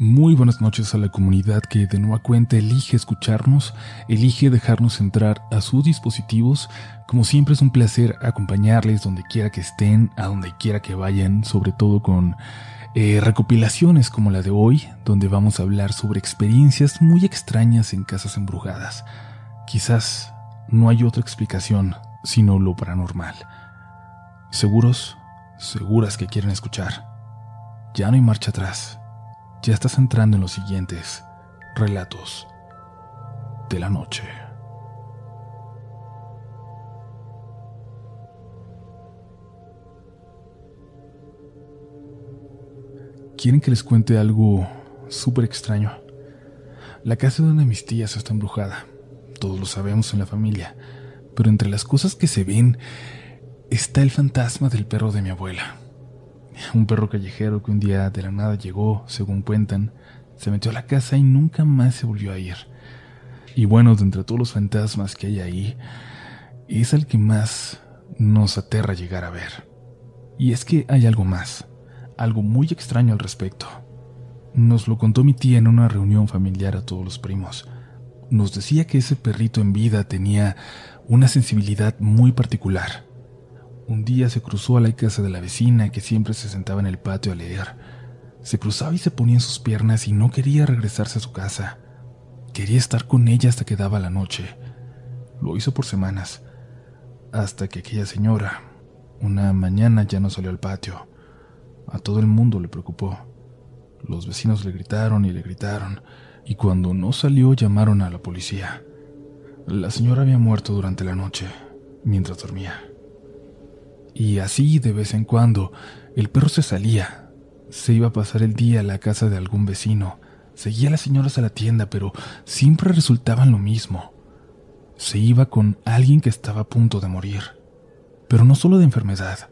Muy buenas noches a la comunidad que de nueva cuenta elige escucharnos, elige dejarnos entrar a sus dispositivos. Como siempre es un placer acompañarles donde quiera que estén, a donde quiera que vayan, sobre todo con eh, recopilaciones como la de hoy, donde vamos a hablar sobre experiencias muy extrañas en casas embrujadas. Quizás no hay otra explicación sino lo paranormal. ¿Seguros? ¿Seguras que quieren escuchar? Ya no hay marcha atrás ya estás entrando en los siguientes relatos de la noche. ¿Quieren que les cuente algo súper extraño? La casa de una de mis tías está embrujada. Todos lo sabemos en la familia. Pero entre las cosas que se ven está el fantasma del perro de mi abuela. Un perro callejero que un día de la nada llegó, según cuentan, se metió a la casa y nunca más se volvió a ir. Y bueno, de entre todos los fantasmas que hay ahí, es el que más nos aterra llegar a ver. Y es que hay algo más, algo muy extraño al respecto. Nos lo contó mi tía en una reunión familiar a todos los primos. Nos decía que ese perrito en vida tenía una sensibilidad muy particular un día se cruzó a la casa de la vecina que siempre se sentaba en el patio a leer. Se cruzaba y se ponía en sus piernas y no quería regresarse a su casa. Quería estar con ella hasta que daba la noche. Lo hizo por semanas, hasta que aquella señora, una mañana ya no salió al patio. A todo el mundo le preocupó. Los vecinos le gritaron y le gritaron, y cuando no salió llamaron a la policía. La señora había muerto durante la noche, mientras dormía. Y así, de vez en cuando, el perro se salía. Se iba a pasar el día a la casa de algún vecino. Seguía a las señoras a la tienda, pero siempre resultaban lo mismo. Se iba con alguien que estaba a punto de morir. Pero no solo de enfermedad.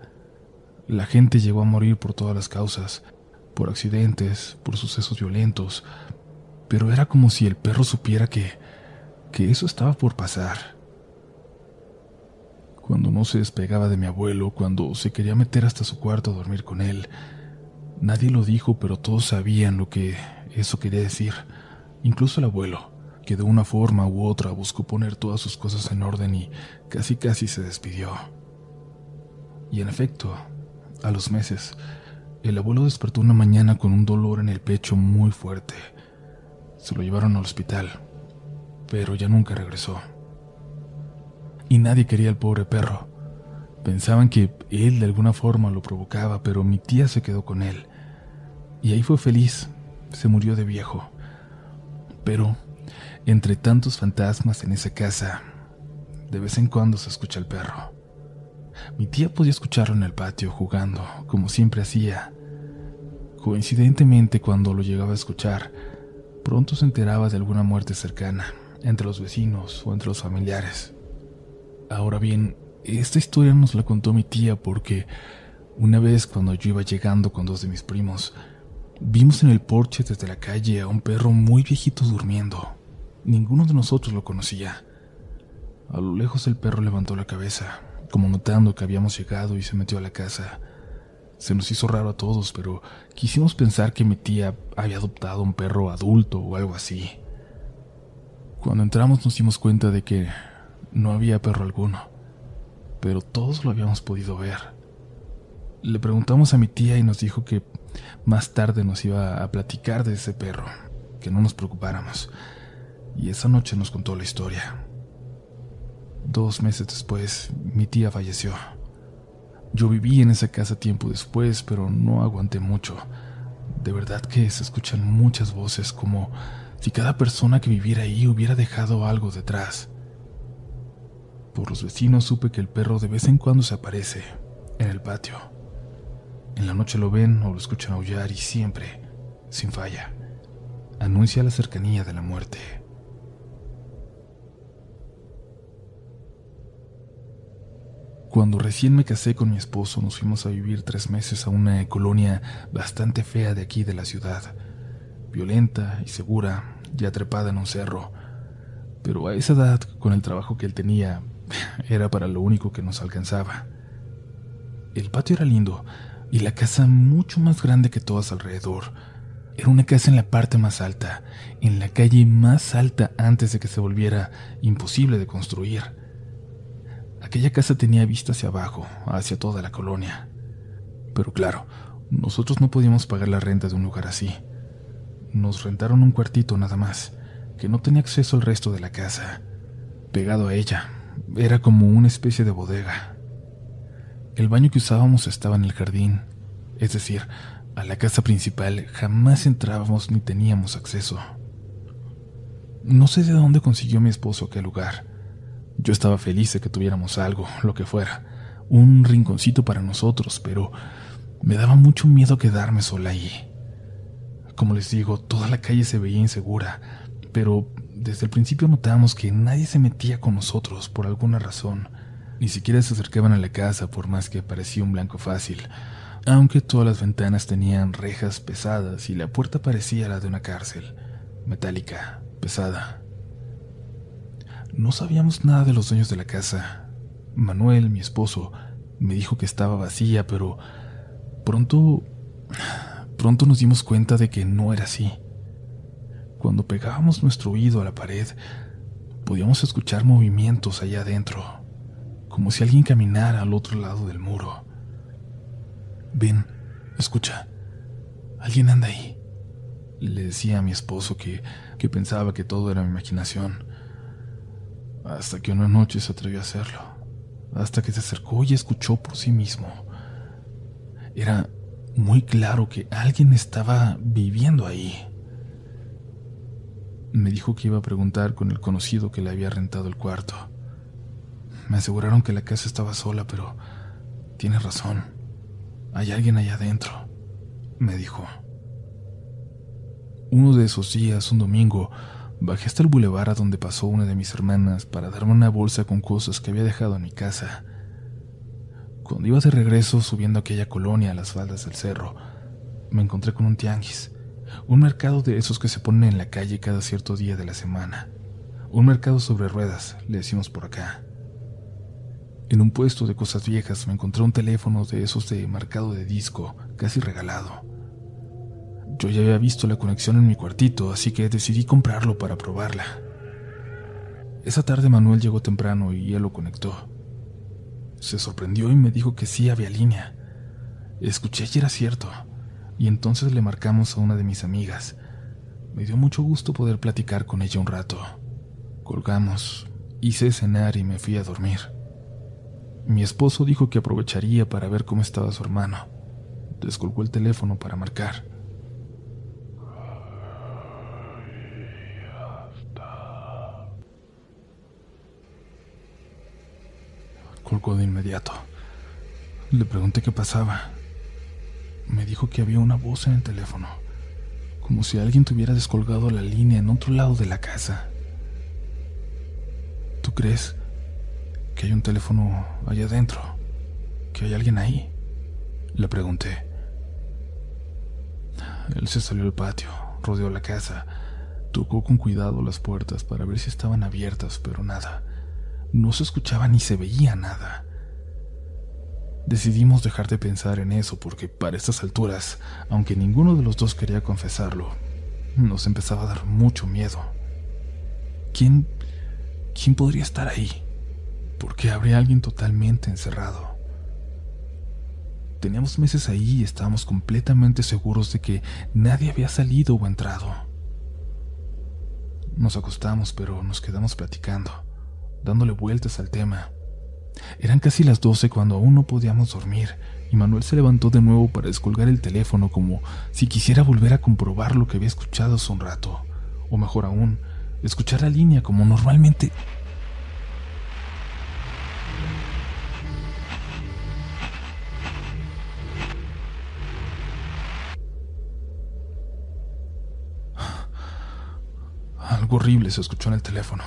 La gente llegó a morir por todas las causas, por accidentes, por sucesos violentos, pero era como si el perro supiera que, que eso estaba por pasar cuando no se despegaba de mi abuelo, cuando se quería meter hasta su cuarto a dormir con él. Nadie lo dijo, pero todos sabían lo que eso quería decir, incluso el abuelo, que de una forma u otra buscó poner todas sus cosas en orden y casi casi se despidió. Y en efecto, a los meses, el abuelo despertó una mañana con un dolor en el pecho muy fuerte. Se lo llevaron al hospital, pero ya nunca regresó y nadie quería al pobre perro. Pensaban que él de alguna forma lo provocaba, pero mi tía se quedó con él. Y ahí fue feliz, se murió de viejo. Pero, entre tantos fantasmas en esa casa, de vez en cuando se escucha el perro. Mi tía podía escucharlo en el patio jugando, como siempre hacía. Coincidentemente, cuando lo llegaba a escuchar, pronto se enteraba de alguna muerte cercana, entre los vecinos o entre los familiares. Ahora bien, esta historia nos la contó mi tía porque una vez cuando yo iba llegando con dos de mis primos, vimos en el porche desde la calle a un perro muy viejito durmiendo. Ninguno de nosotros lo conocía. A lo lejos el perro levantó la cabeza, como notando que habíamos llegado y se metió a la casa. Se nos hizo raro a todos, pero quisimos pensar que mi tía había adoptado un perro adulto o algo así. Cuando entramos nos dimos cuenta de que no había perro alguno, pero todos lo habíamos podido ver. Le preguntamos a mi tía y nos dijo que más tarde nos iba a platicar de ese perro, que no nos preocupáramos. Y esa noche nos contó la historia. Dos meses después, mi tía falleció. Yo viví en esa casa tiempo después, pero no aguanté mucho. De verdad que se escuchan muchas voces como si cada persona que viviera ahí hubiera dejado algo detrás. Por los vecinos supe que el perro de vez en cuando se aparece en el patio. En la noche lo ven o lo escuchan aullar y siempre, sin falla, anuncia la cercanía de la muerte. Cuando recién me casé con mi esposo nos fuimos a vivir tres meses a una colonia bastante fea de aquí de la ciudad, violenta y segura, ya trepada en un cerro. Pero a esa edad, con el trabajo que él tenía, era para lo único que nos alcanzaba. El patio era lindo y la casa mucho más grande que todas alrededor. Era una casa en la parte más alta, en la calle más alta antes de que se volviera imposible de construir. Aquella casa tenía vista hacia abajo, hacia toda la colonia. Pero claro, nosotros no podíamos pagar la renta de un lugar así. Nos rentaron un cuartito nada más, que no tenía acceso al resto de la casa. Pegado a ella, era como una especie de bodega. El baño que usábamos estaba en el jardín, es decir, a la casa principal jamás entrábamos ni teníamos acceso. No sé de dónde consiguió mi esposo aquel lugar. Yo estaba feliz de que tuviéramos algo, lo que fuera, un rinconcito para nosotros, pero me daba mucho miedo quedarme sola allí. Como les digo, toda la calle se veía insegura, pero desde el principio notábamos que nadie se metía con nosotros por alguna razón. Ni siquiera se acercaban a la casa por más que parecía un blanco fácil aunque todas las ventanas tenían rejas pesadas y la puerta parecía la de una cárcel, metálica, pesada. No sabíamos nada de los dueños de la casa. Manuel, mi esposo, me dijo que estaba vacía, pero pronto pronto nos dimos cuenta de que no era así. Cuando pegábamos nuestro oído a la pared, podíamos escuchar movimientos allá adentro, como si alguien caminara al otro lado del muro. Ven, escucha, alguien anda ahí. Le decía a mi esposo que, que pensaba que todo era mi imaginación. Hasta que una noche se atrevió a hacerlo. Hasta que se acercó y escuchó por sí mismo. Era muy claro que alguien estaba viviendo ahí. Me dijo que iba a preguntar con el conocido que le había rentado el cuarto. Me aseguraron que la casa estaba sola, pero tiene razón. Hay alguien allá adentro, me dijo. Uno de esos días, un domingo, bajé hasta el bulevar a donde pasó una de mis hermanas para darme una bolsa con cosas que había dejado en mi casa. Cuando iba de regreso subiendo aquella colonia a las faldas del cerro, me encontré con un tianguis, un mercado de esos que se ponen en la calle cada cierto día de la semana. Un mercado sobre ruedas, le decimos por acá. En un puesto de cosas viejas me encontré un teléfono de esos de marcado de disco, casi regalado. Yo ya había visto la conexión en mi cuartito, así que decidí comprarlo para probarla. Esa tarde Manuel llegó temprano y él lo conectó. Se sorprendió y me dijo que sí había línea. Escuché y era cierto, y entonces le marcamos a una de mis amigas. Me dio mucho gusto poder platicar con ella un rato. Colgamos, hice cenar y me fui a dormir. Mi esposo dijo que aprovecharía para ver cómo estaba su hermano. Descolgó el teléfono para marcar. Colgó de inmediato. Le pregunté qué pasaba. Me dijo que había una voz en el teléfono, como si alguien tuviera descolgado la línea en otro lado de la casa. ¿Tú crees? que hay un teléfono allá adentro, que hay alguien ahí. Le pregunté. Él se salió al patio, rodeó la casa, tocó con cuidado las puertas para ver si estaban abiertas, pero nada. No se escuchaba ni se veía nada. Decidimos dejar de pensar en eso porque para estas alturas, aunque ninguno de los dos quería confesarlo, nos empezaba a dar mucho miedo. ¿Quién... quién podría estar ahí? porque habría alguien totalmente encerrado. Teníamos meses ahí y estábamos completamente seguros de que nadie había salido o entrado. Nos acostamos, pero nos quedamos platicando, dándole vueltas al tema. Eran casi las doce cuando aún no podíamos dormir, y Manuel se levantó de nuevo para descolgar el teléfono como si quisiera volver a comprobar lo que había escuchado hace un rato, o mejor aún, escuchar la línea como normalmente horrible se escuchó en el teléfono.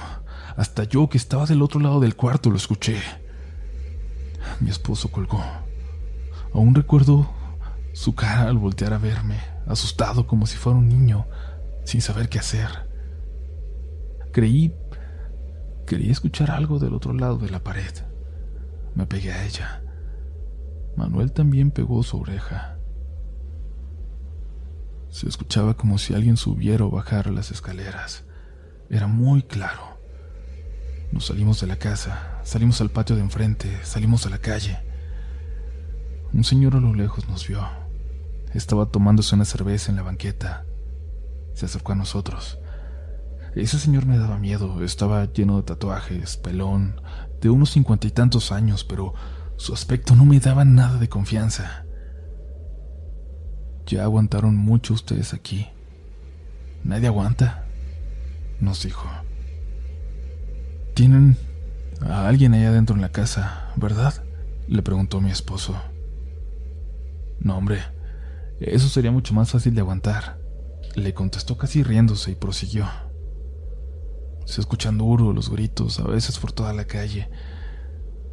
Hasta yo, que estaba del otro lado del cuarto, lo escuché. Mi esposo colgó. Aún recuerdo su cara al voltear a verme, asustado como si fuera un niño, sin saber qué hacer. Creí... Quería escuchar algo del otro lado de la pared. Me pegué a ella. Manuel también pegó su oreja. Se escuchaba como si alguien subiera o bajara las escaleras. Era muy claro. Nos salimos de la casa, salimos al patio de enfrente, salimos a la calle. Un señor a lo lejos nos vio. Estaba tomándose una cerveza en la banqueta. Se acercó a nosotros. Ese señor me daba miedo, estaba lleno de tatuajes, pelón, de unos cincuenta y tantos años, pero su aspecto no me daba nada de confianza. Ya aguantaron mucho ustedes aquí. Nadie aguanta, nos dijo. Tienen a alguien allá adentro en la casa, ¿verdad? Le preguntó mi esposo. No, hombre, eso sería mucho más fácil de aguantar. Le contestó casi riéndose y prosiguió. Se escuchan duro los gritos, a veces por toda la calle,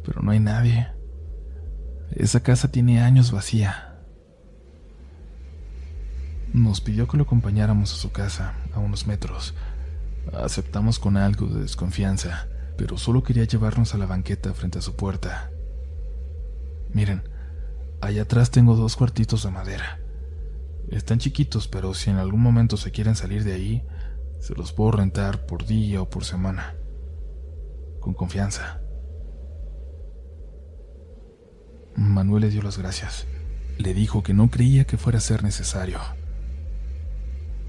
pero no hay nadie. Esa casa tiene años vacía. Nos pidió que lo acompañáramos a su casa, a unos metros. Aceptamos con algo de desconfianza, pero solo quería llevarnos a la banqueta frente a su puerta. Miren, allá atrás tengo dos cuartitos de madera. Están chiquitos, pero si en algún momento se quieren salir de ahí, se los puedo rentar por día o por semana. Con confianza. Manuel le dio las gracias. Le dijo que no creía que fuera a ser necesario.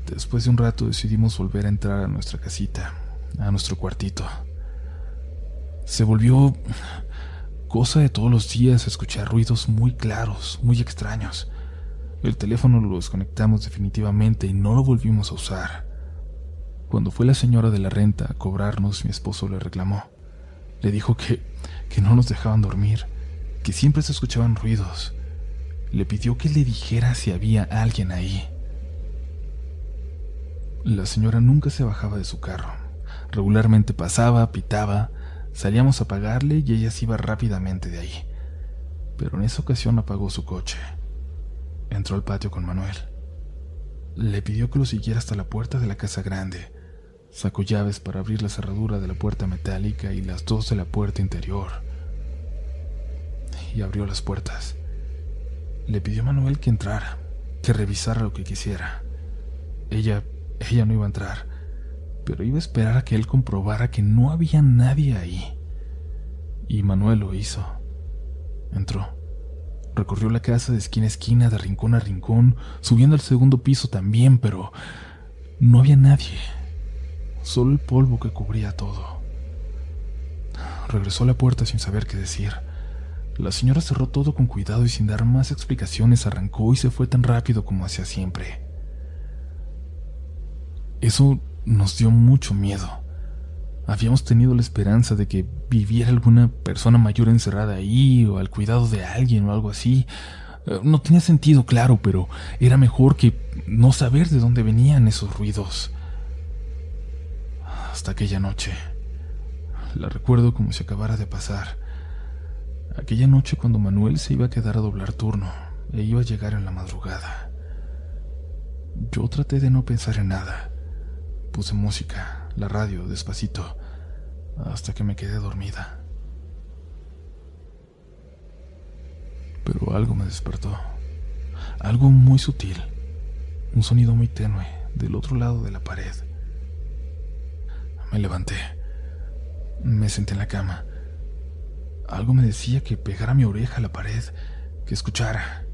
Después de un rato decidimos volver a entrar a nuestra casita, a nuestro cuartito. Se volvió cosa de todos los días escuchar ruidos muy claros, muy extraños. El teléfono lo desconectamos definitivamente y no lo volvimos a usar. Cuando fue la señora de la renta a cobrarnos, mi esposo le reclamó. Le dijo que, que no nos dejaban dormir, que siempre se escuchaban ruidos. Le pidió que le dijera si había alguien ahí. La señora nunca se bajaba de su carro. Regularmente pasaba, pitaba, salíamos a pagarle y ella se iba rápidamente de ahí. Pero en esa ocasión apagó su coche. Entró al patio con Manuel. Le pidió que lo siguiera hasta la puerta de la casa grande. Sacó llaves para abrir la cerradura de la puerta metálica y las dos de la puerta interior. Y abrió las puertas. Le pidió a Manuel que entrara, que revisara lo que quisiera. Ella, ella no iba a entrar, pero iba a esperar a que él comprobara que no había nadie ahí. Y Manuel lo hizo. Entró. Recorrió la casa de esquina a esquina, de rincón a rincón, subiendo al segundo piso también, pero no había nadie. Solo el polvo que cubría todo. Regresó a la puerta sin saber qué decir. La señora cerró todo con cuidado y sin dar más explicaciones arrancó y se fue tan rápido como hacía siempre. Eso nos dio mucho miedo. Habíamos tenido la esperanza de que viviera alguna persona mayor encerrada ahí o al cuidado de alguien o algo así. Eh, no tenía sentido, claro, pero era mejor que no saber de dónde venían esos ruidos. Hasta aquella noche. La recuerdo como si acabara de pasar. Aquella noche cuando Manuel se iba a quedar a doblar turno e iba a llegar en la madrugada. Yo traté de no pensar en nada. Puse música, la radio despacito hasta que me quedé dormida. Pero algo me despertó. Algo muy sutil. Un sonido muy tenue del otro lado de la pared. Me levanté. Me senté en la cama. Algo me decía que pegara mi oreja a la pared, que escuchara.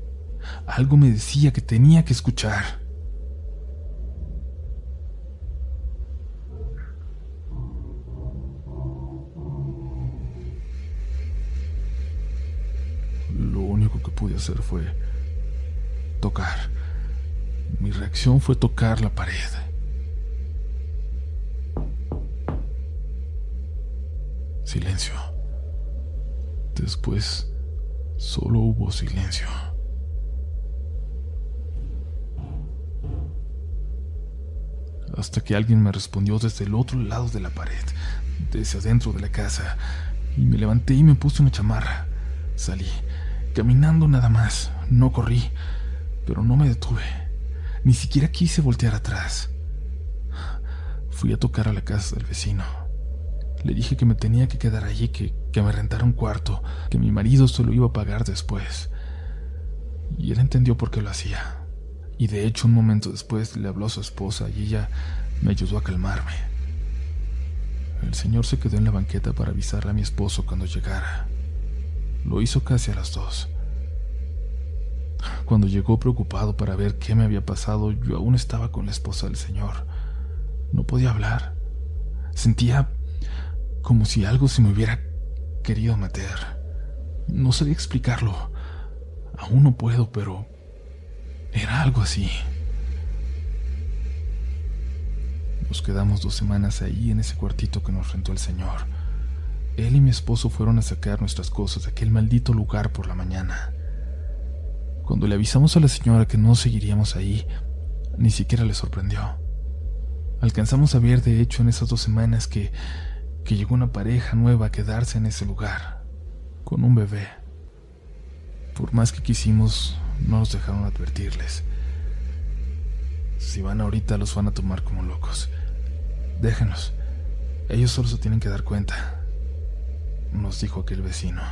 Algo me decía que tenía que escuchar. Pude hacer fue tocar. Mi reacción fue tocar la pared. Silencio. Después, solo hubo silencio. Hasta que alguien me respondió desde el otro lado de la pared, desde adentro de la casa, y me levanté y me puse una chamarra. Salí caminando nada más, no corrí, pero no me detuve, ni siquiera quise voltear atrás. Fui a tocar a la casa del vecino. Le dije que me tenía que quedar allí, que, que me rentara un cuarto, que mi marido se lo iba a pagar después. Y él entendió por qué lo hacía. Y de hecho un momento después le habló a su esposa y ella me ayudó a calmarme. El señor se quedó en la banqueta para avisarle a mi esposo cuando llegara. Lo hizo casi a las dos. Cuando llegó preocupado para ver qué me había pasado, yo aún estaba con la esposa del señor. No podía hablar. Sentía como si algo se me hubiera querido meter. No sabía explicarlo. Aún no puedo, pero era algo así. Nos quedamos dos semanas ahí en ese cuartito que nos rentó el señor. Él y mi esposo fueron a sacar nuestras cosas de aquel maldito lugar por la mañana. Cuando le avisamos a la señora que no seguiríamos ahí, ni siquiera le sorprendió. Alcanzamos a ver, de hecho, en esas dos semanas que, que llegó una pareja nueva a quedarse en ese lugar, con un bebé. Por más que quisimos, no nos dejaron advertirles. Si van ahorita, los van a tomar como locos. Déjenlos. Ellos solo se tienen que dar cuenta, nos dijo aquel vecino.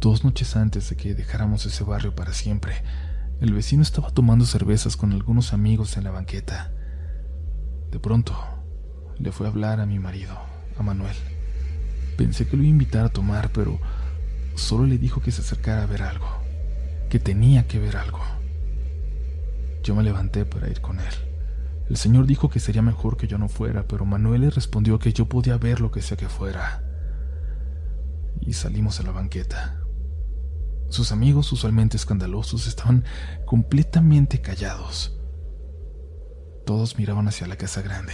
Dos noches antes de que dejáramos ese barrio para siempre, el vecino estaba tomando cervezas con algunos amigos en la banqueta. De pronto, le fue a hablar a mi marido, a Manuel. Pensé que lo iba a invitar a tomar, pero solo le dijo que se acercara a ver algo, que tenía que ver algo. Yo me levanté para ir con él. El señor dijo que sería mejor que yo no fuera, pero Manuel le respondió que yo podía ver lo que sea que fuera. Y salimos a la banqueta. Sus amigos, usualmente escandalosos, estaban completamente callados. Todos miraban hacia la casa grande,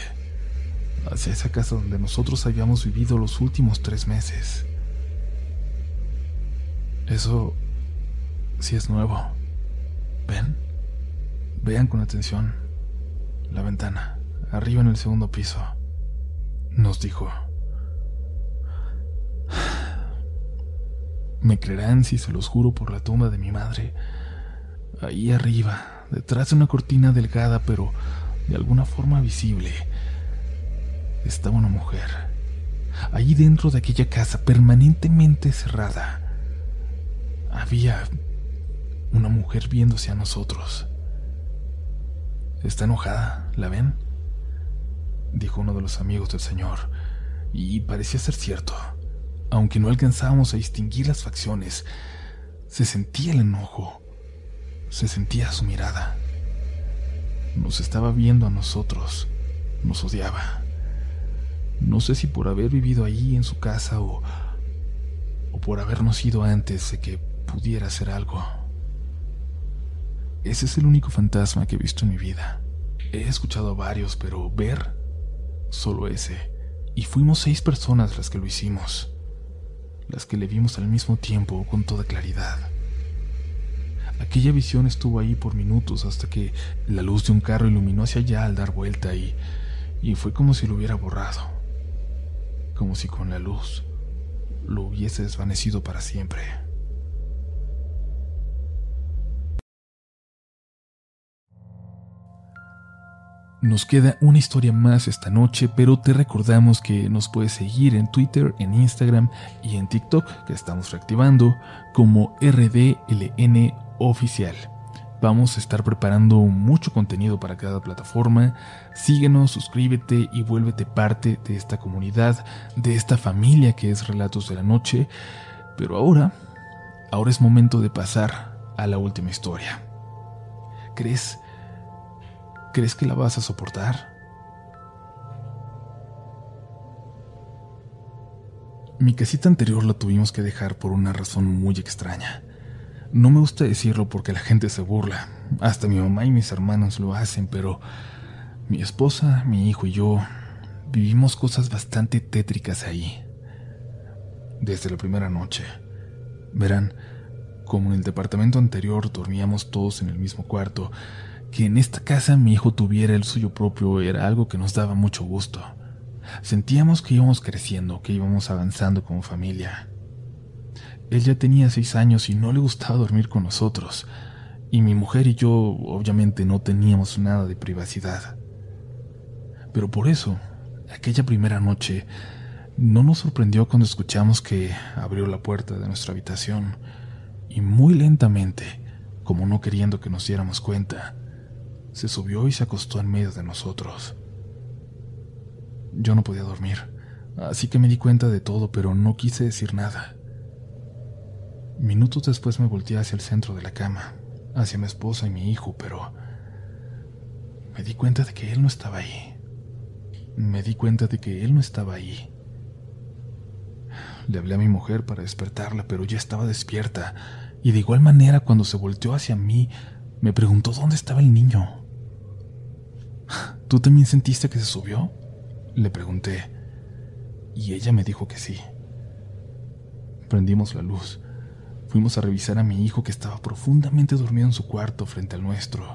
hacia esa casa donde nosotros habíamos vivido los últimos tres meses. Eso sí es nuevo. ¿Ven? Vean con atención la ventana, arriba en el segundo piso, nos dijo. Me creerán si se los juro por la tumba de mi madre. Ahí arriba, detrás de una cortina delgada pero de alguna forma visible, estaba una mujer. Allí dentro de aquella casa permanentemente cerrada, había una mujer viéndose a nosotros. Está enojada, ¿la ven? Dijo uno de los amigos del señor, y parecía ser cierto. Aunque no alcanzábamos a distinguir las facciones, se sentía el enojo, se sentía su mirada. Nos estaba viendo a nosotros, nos odiaba. No sé si por haber vivido ahí en su casa o, o por habernos ido antes de que pudiera hacer algo. Ese es el único fantasma que he visto en mi vida. He escuchado varios, pero ver solo ese. Y fuimos seis personas las que lo hicimos las que le vimos al mismo tiempo con toda claridad. Aquella visión estuvo ahí por minutos hasta que la luz de un carro iluminó hacia allá al dar vuelta y, y fue como si lo hubiera borrado, como si con la luz lo hubiese desvanecido para siempre. Nos queda una historia más esta noche, pero te recordamos que nos puedes seguir en Twitter, en Instagram y en TikTok, que estamos reactivando, como RDLN Oficial. Vamos a estar preparando mucho contenido para cada plataforma. Síguenos, suscríbete y vuélvete parte de esta comunidad, de esta familia que es Relatos de la Noche. Pero ahora, ahora es momento de pasar a la última historia. ¿Crees ¿Crees que la vas a soportar? Mi casita anterior la tuvimos que dejar por una razón muy extraña. No me gusta decirlo porque la gente se burla. Hasta mi mamá y mis hermanos lo hacen, pero mi esposa, mi hijo y yo vivimos cosas bastante tétricas ahí. Desde la primera noche. Verán, como en el departamento anterior dormíamos todos en el mismo cuarto, que en esta casa mi hijo tuviera el suyo propio era algo que nos daba mucho gusto. Sentíamos que íbamos creciendo, que íbamos avanzando como familia. Él ya tenía seis años y no le gustaba dormir con nosotros, y mi mujer y yo obviamente no teníamos nada de privacidad. Pero por eso, aquella primera noche, no nos sorprendió cuando escuchamos que abrió la puerta de nuestra habitación y muy lentamente como no queriendo que nos diéramos cuenta, se subió y se acostó en medio de nosotros. Yo no podía dormir, así que me di cuenta de todo, pero no quise decir nada. Minutos después me volteé hacia el centro de la cama, hacia mi esposa y mi hijo, pero me di cuenta de que él no estaba ahí. Me di cuenta de que él no estaba ahí. Le hablé a mi mujer para despertarla, pero ya estaba despierta, y de igual manera cuando se volteó hacia mí, me preguntó dónde estaba el niño. ¿Tú también sentiste que se subió? Le pregunté, y ella me dijo que sí. Prendimos la luz. Fuimos a revisar a mi hijo que estaba profundamente dormido en su cuarto frente al nuestro.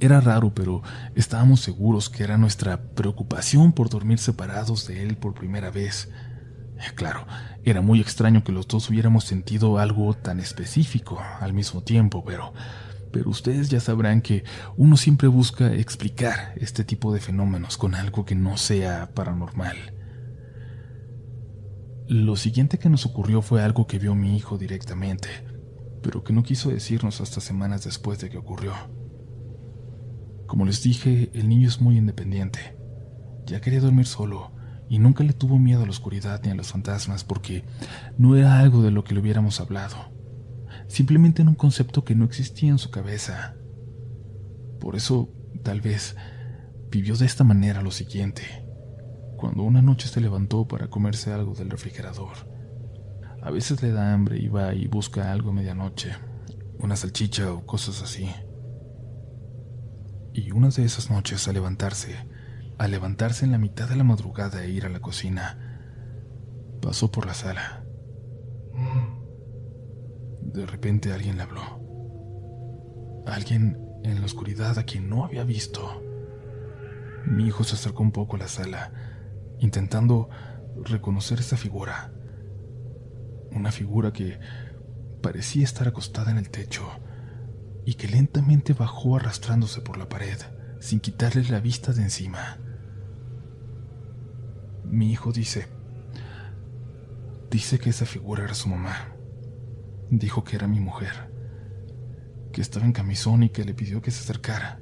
Era raro, pero estábamos seguros que era nuestra preocupación por dormir separados de él por primera vez. Claro, era muy extraño que los dos hubiéramos sentido algo tan específico al mismo tiempo, pero pero ustedes ya sabrán que uno siempre busca explicar este tipo de fenómenos con algo que no sea paranormal. Lo siguiente que nos ocurrió fue algo que vio mi hijo directamente, pero que no quiso decirnos hasta semanas después de que ocurrió. Como les dije, el niño es muy independiente. Ya quería dormir solo y nunca le tuvo miedo a la oscuridad ni a los fantasmas porque no era algo de lo que le hubiéramos hablado. Simplemente era un concepto que no existía en su cabeza. Por eso, tal vez, vivió de esta manera lo siguiente. Cuando una noche se levantó para comerse algo del refrigerador. A veces le da hambre y va y busca algo a medianoche, una salchicha o cosas así. Y una de esas noches, al levantarse, al levantarse en la mitad de la madrugada e ir a la cocina, pasó por la sala. De repente alguien le habló. Alguien en la oscuridad a quien no había visto. Mi hijo se acercó un poco a la sala, intentando reconocer esa figura. Una figura que parecía estar acostada en el techo y que lentamente bajó arrastrándose por la pared, sin quitarle la vista de encima. Mi hijo dice, dice que esa figura era su mamá. Dijo que era mi mujer, que estaba en camisón y que le pidió que se acercara,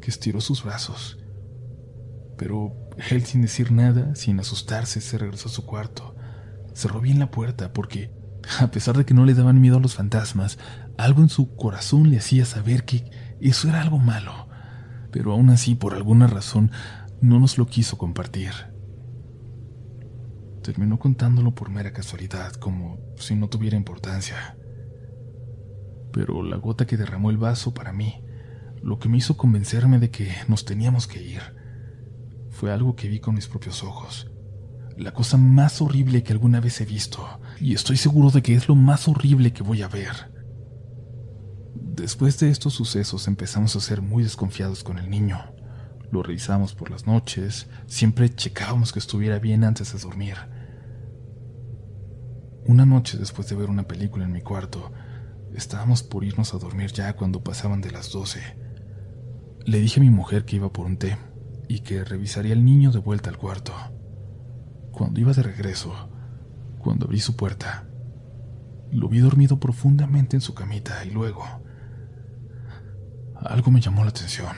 que estiró sus brazos. Pero él sin decir nada, sin asustarse, se regresó a su cuarto. Cerró bien la puerta porque, a pesar de que no le daban miedo a los fantasmas, algo en su corazón le hacía saber que eso era algo malo, pero aún así, por alguna razón, no nos lo quiso compartir. Terminó contándolo por mera casualidad, como si no tuviera importancia. Pero la gota que derramó el vaso para mí, lo que me hizo convencerme de que nos teníamos que ir, fue algo que vi con mis propios ojos. La cosa más horrible que alguna vez he visto, y estoy seguro de que es lo más horrible que voy a ver. Después de estos sucesos empezamos a ser muy desconfiados con el niño. Lo revisamos por las noches, siempre checábamos que estuviera bien antes de dormir. Una noche después de ver una película en mi cuarto, estábamos por irnos a dormir ya cuando pasaban de las doce. Le dije a mi mujer que iba por un té y que revisaría al niño de vuelta al cuarto. Cuando iba de regreso, cuando abrí su puerta, lo vi dormido profundamente en su camita y luego algo me llamó la atención.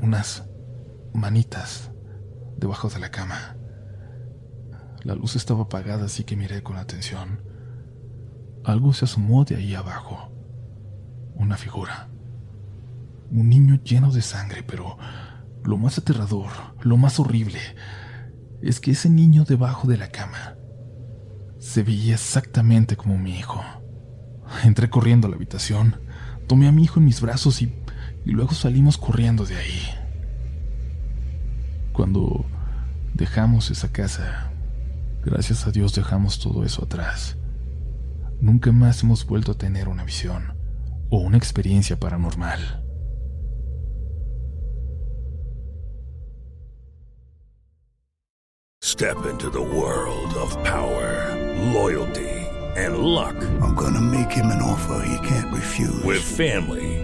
Unas manitas debajo de la cama. La luz estaba apagada, así que miré con atención. Algo se asomó de ahí abajo. Una figura. Un niño lleno de sangre, pero lo más aterrador, lo más horrible, es que ese niño debajo de la cama se veía exactamente como mi hijo. Entré corriendo a la habitación, Tomé a mi hijo en mis brazos y, luego salimos corriendo de ahí. Cuando dejamos esa casa, gracias a Dios dejamos todo eso atrás. Nunca más hemos vuelto a tener una visión o una experiencia paranormal. Step into the world of power, loyalty. and luck. I'm gonna make him an offer he can't refuse. With family,